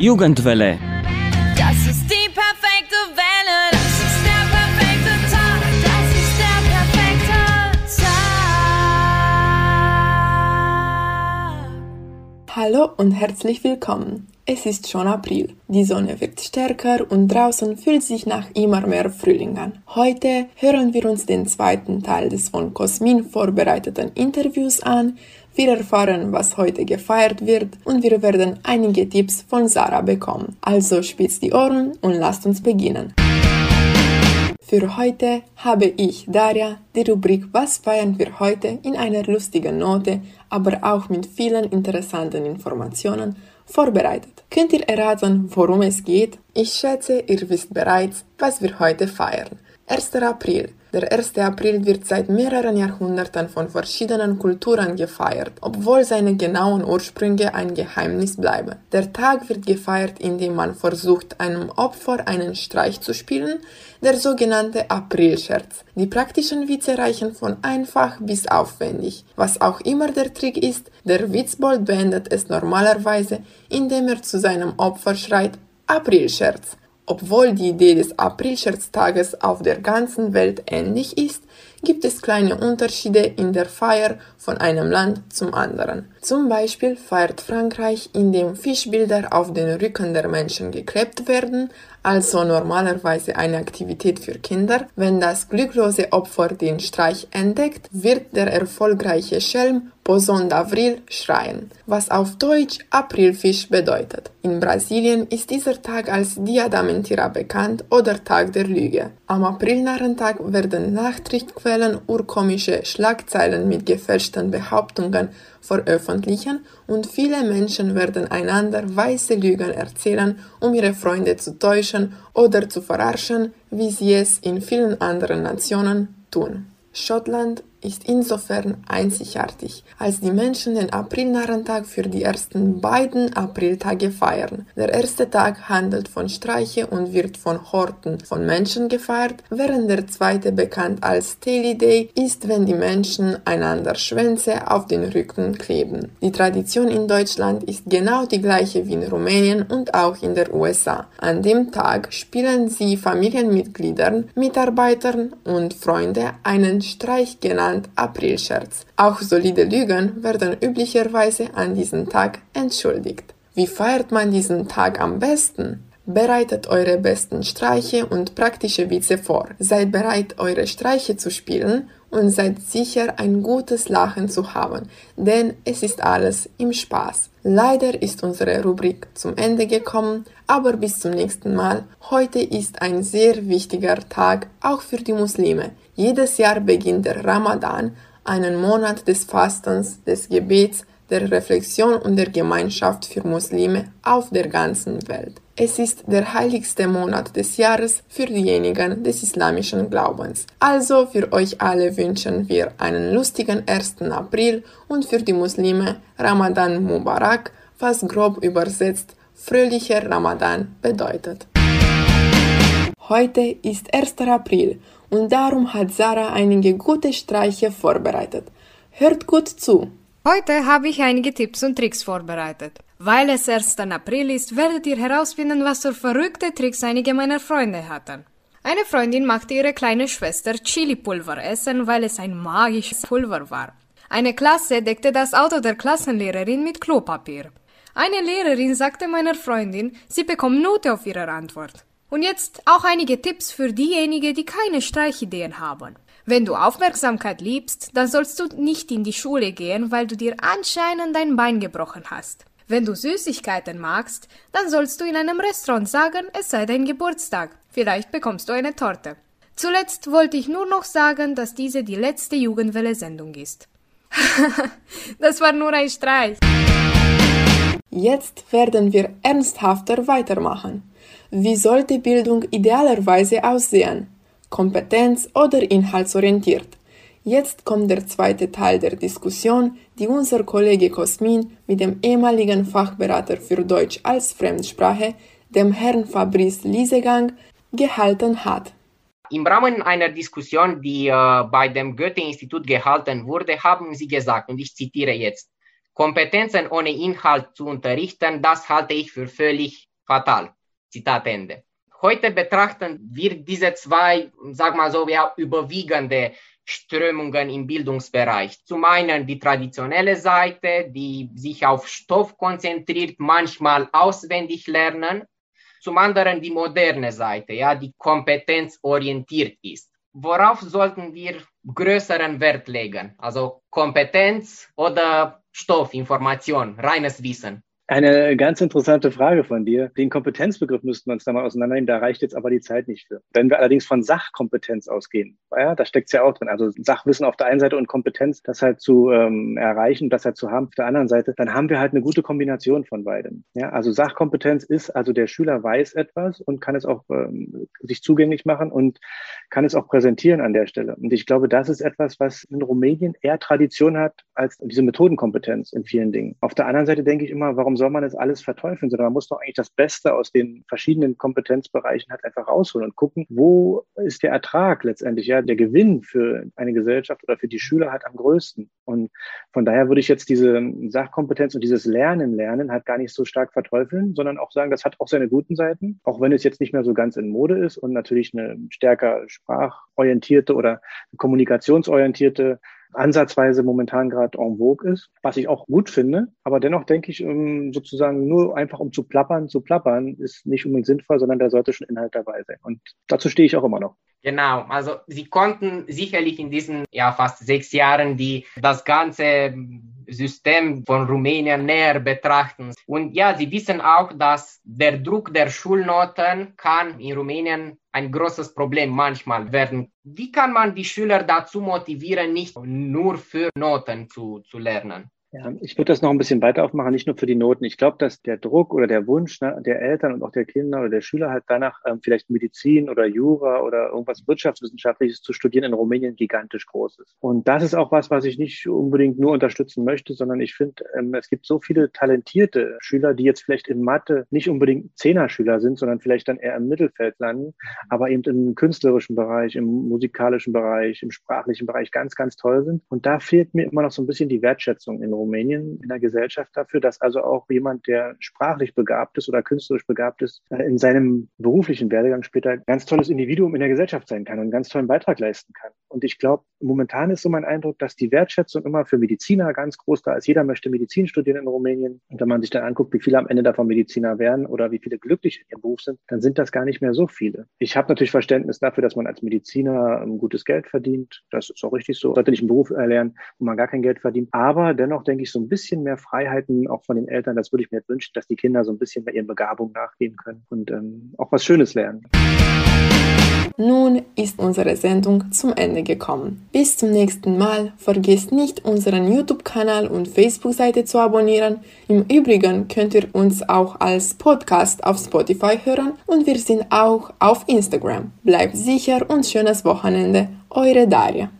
Jugendwelle. Das ist die perfekte Welle. Das ist der perfekte Tag. Das ist der perfekte Tag. Hallo und herzlich willkommen. Es ist schon April. Die Sonne wird stärker und draußen fühlt sich nach immer mehr Frühling an. Heute hören wir uns den zweiten Teil des von Cosmin vorbereiteten Interviews an. Wir erfahren, was heute gefeiert wird und wir werden einige Tipps von Sarah bekommen. Also spitzt die Ohren und lasst uns beginnen. Für heute habe ich, Daria, die Rubrik Was feiern wir heute in einer lustigen Note, aber auch mit vielen interessanten Informationen vorbereitet. Könnt ihr erraten, worum es geht? Ich schätze, ihr wisst bereits, was wir heute feiern. 1. April. Der 1. April wird seit mehreren Jahrhunderten von verschiedenen Kulturen gefeiert, obwohl seine genauen Ursprünge ein Geheimnis bleiben. Der Tag wird gefeiert, indem man versucht, einem Opfer einen Streich zu spielen, der sogenannte Aprilscherz. Die praktischen Witze reichen von einfach bis aufwendig. Was auch immer der Trick ist, der Witzbold beendet es normalerweise, indem er zu seinem Opfer schreit Aprilscherz. Obwohl die Idee des Aprilscherztages auf der ganzen Welt ähnlich ist, gibt es kleine Unterschiede in der Feier von einem Land zum anderen. Zum Beispiel feiert Frankreich, indem Fischbilder auf den Rücken der Menschen geklebt werden, also normalerweise eine Aktivität für Kinder. Wenn das glücklose Opfer den Streich entdeckt, wird der erfolgreiche Schelm Poson d'Avril schreien, was auf Deutsch Aprilfisch bedeutet. In Brasilien ist dieser Tag als Dia da Mentira bekannt oder Tag der Lüge. Am Aprilnarrentag werden Nachrichtenquellen urkomische Schlagzeilen mit gefälschten Behauptungen veröffentlichen und viele Menschen werden einander weiße Lügen erzählen, um ihre Freunde zu täuschen oder zu verarschen, wie sie es in vielen anderen Nationen tun. Schottland ist insofern einzigartig, als die Menschen den Aprilnarrentag für die ersten beiden Apriltage feiern. Der erste Tag handelt von Streiche und wird von Horten von Menschen gefeiert, während der zweite, bekannt als Teli Day, ist, wenn die Menschen einander Schwänze auf den Rücken kleben. Die Tradition in Deutschland ist genau die gleiche wie in Rumänien und auch in der USA. An dem Tag spielen sie Familienmitgliedern, Mitarbeitern und Freunde einen Streich genannt genannt Aprilscherz. Auch solide Lügen werden üblicherweise an diesem Tag entschuldigt. Wie feiert man diesen Tag am besten? Bereitet eure besten Streiche und praktische Witze vor. Seid bereit, eure Streiche zu spielen und seid sicher, ein gutes Lachen zu haben, denn es ist alles im Spaß. Leider ist unsere Rubrik zum Ende gekommen, aber bis zum nächsten Mal. Heute ist ein sehr wichtiger Tag, auch für die Muslime. Jedes Jahr beginnt der Ramadan, einen Monat des Fastens, des Gebets, der Reflexion und der Gemeinschaft für Muslime auf der ganzen Welt. Es ist der heiligste Monat des Jahres für diejenigen des islamischen Glaubens. Also für euch alle wünschen wir einen lustigen 1. April und für die Muslime Ramadan Mubarak, was grob übersetzt fröhlicher Ramadan bedeutet. Heute ist 1. April und darum hat Sarah einige gute Streiche vorbereitet. Hört gut zu! Heute habe ich einige Tipps und Tricks vorbereitet. Weil es 1. April ist, werdet ihr herausfinden, was für verrückte Tricks einige meiner Freunde hatten. Eine Freundin machte ihre kleine Schwester Chili-Pulver essen, weil es ein magisches Pulver war. Eine Klasse deckte das Auto der Klassenlehrerin mit Klopapier. Eine Lehrerin sagte meiner Freundin, sie bekommt Note auf ihre Antwort. Und jetzt auch einige Tipps für diejenigen, die keine Streichideen haben. Wenn du Aufmerksamkeit liebst, dann sollst du nicht in die Schule gehen, weil du dir anscheinend dein Bein gebrochen hast. Wenn du Süßigkeiten magst, dann sollst du in einem Restaurant sagen, es sei dein Geburtstag. Vielleicht bekommst du eine Torte. Zuletzt wollte ich nur noch sagen, dass diese die letzte Jugendwelle-Sendung ist. das war nur ein Streich. Jetzt werden wir ernsthafter weitermachen. Wie sollte Bildung idealerweise aussehen? Kompetenz oder inhaltsorientiert? Jetzt kommt der zweite Teil der Diskussion, die unser Kollege Cosmin mit dem ehemaligen Fachberater für Deutsch als Fremdsprache, dem Herrn Fabrice Liesegang, gehalten hat. Im Rahmen einer Diskussion, die äh, bei dem Goethe-Institut gehalten wurde, haben Sie gesagt, und ich zitiere jetzt, Kompetenzen ohne Inhalt zu unterrichten, das halte ich für völlig fatal. Zitat Ende. Heute betrachten wir diese zwei, sag mal so, ja, überwiegende Strömungen im Bildungsbereich. Zum einen die traditionelle Seite, die sich auf Stoff konzentriert, manchmal auswendig lernen. Zum anderen die moderne Seite, ja, die kompetenzorientiert ist. Worauf sollten wir größeren Wert legen? Also Kompetenz oder Stoff, Information, reines Wissen? Eine ganz interessante Frage von dir. Den Kompetenzbegriff müssten wir uns da mal auseinandernehmen. Da reicht jetzt aber die Zeit nicht für. Wenn wir allerdings von Sachkompetenz ausgehen, ja, da steckt es ja auch drin. Also Sachwissen auf der einen Seite und Kompetenz, das halt zu ähm, erreichen, das halt zu haben auf der anderen Seite, dann haben wir halt eine gute Kombination von beidem. Ja, also Sachkompetenz ist, also der Schüler weiß etwas und kann es auch ähm, sich zugänglich machen und kann es auch präsentieren an der Stelle. Und ich glaube, das ist etwas, was in Rumänien eher Tradition hat als diese Methodenkompetenz in vielen Dingen. Auf der anderen Seite denke ich immer, warum soll man das alles verteufeln, sondern man muss doch eigentlich das Beste aus den verschiedenen Kompetenzbereichen halt einfach rausholen und gucken, wo ist der Ertrag letztendlich, ja, der Gewinn für eine Gesellschaft oder für die Schüler halt am größten. Und von daher würde ich jetzt diese Sachkompetenz und dieses Lernen lernen halt gar nicht so stark verteufeln, sondern auch sagen, das hat auch seine guten Seiten, auch wenn es jetzt nicht mehr so ganz in Mode ist und natürlich eine stärker sprachorientierte oder kommunikationsorientierte ansatzweise momentan gerade en vogue ist, was ich auch gut finde. Aber dennoch denke ich, ähm, sozusagen nur einfach um zu plappern, zu plappern, ist nicht unbedingt sinnvoll, sondern da sollte schon Inhalt dabei sein. Und dazu stehe ich auch immer noch. Genau, also Sie konnten sicherlich in diesen ja, fast sechs Jahren die, das ganze System von Rumänien näher betrachten. Und ja, Sie wissen auch, dass der Druck der Schulnoten kann in Rumänien ein großes Problem manchmal werden. Wie kann man die Schüler dazu motivieren, nicht nur für Noten zu, zu lernen? Ja, ich würde das noch ein bisschen weiter aufmachen, nicht nur für die Noten. Ich glaube, dass der Druck oder der Wunsch ne, der Eltern und auch der Kinder oder der Schüler halt danach ähm, vielleicht Medizin oder Jura oder irgendwas Wirtschaftswissenschaftliches zu studieren in Rumänien gigantisch groß ist. Und das ist auch was, was ich nicht unbedingt nur unterstützen möchte, sondern ich finde, ähm, es gibt so viele talentierte Schüler, die jetzt vielleicht in Mathe nicht unbedingt Zehner-Schüler sind, sondern vielleicht dann eher im Mittelfeld landen, aber eben im künstlerischen Bereich, im musikalischen Bereich, im sprachlichen Bereich ganz, ganz toll sind. Und da fehlt mir immer noch so ein bisschen die Wertschätzung in Rumänien in der Gesellschaft dafür, dass also auch jemand, der sprachlich begabt ist oder künstlerisch begabt ist, äh, in seinem beruflichen Werdegang später ein ganz tolles Individuum in der Gesellschaft sein kann und einen ganz tollen Beitrag leisten kann. Und ich glaube, momentan ist so mein Eindruck, dass die Wertschätzung immer für Mediziner ganz groß da ist. Jeder möchte Medizin studieren in Rumänien. Und wenn man sich dann anguckt, wie viele am Ende davon Mediziner werden oder wie viele glücklich in ihrem Beruf sind, dann sind das gar nicht mehr so viele. Ich habe natürlich Verständnis dafür, dass man als Mediziner ein gutes Geld verdient. Das ist auch richtig so. Sollte nicht einen Beruf erlernen, wo man gar kein Geld verdient. Aber dennoch denke ich, so ein bisschen mehr Freiheiten auch von den Eltern, das würde ich mir wünschen, dass die Kinder so ein bisschen mehr ihren Begabungen nachgehen können und ähm, auch was Schönes lernen. Nun ist unsere Sendung zum Ende gekommen. Bis zum nächsten Mal. Vergesst nicht, unseren YouTube-Kanal und Facebook-Seite zu abonnieren. Im Übrigen könnt ihr uns auch als Podcast auf Spotify hören und wir sind auch auf Instagram. Bleibt sicher und schönes Wochenende. Eure Daria.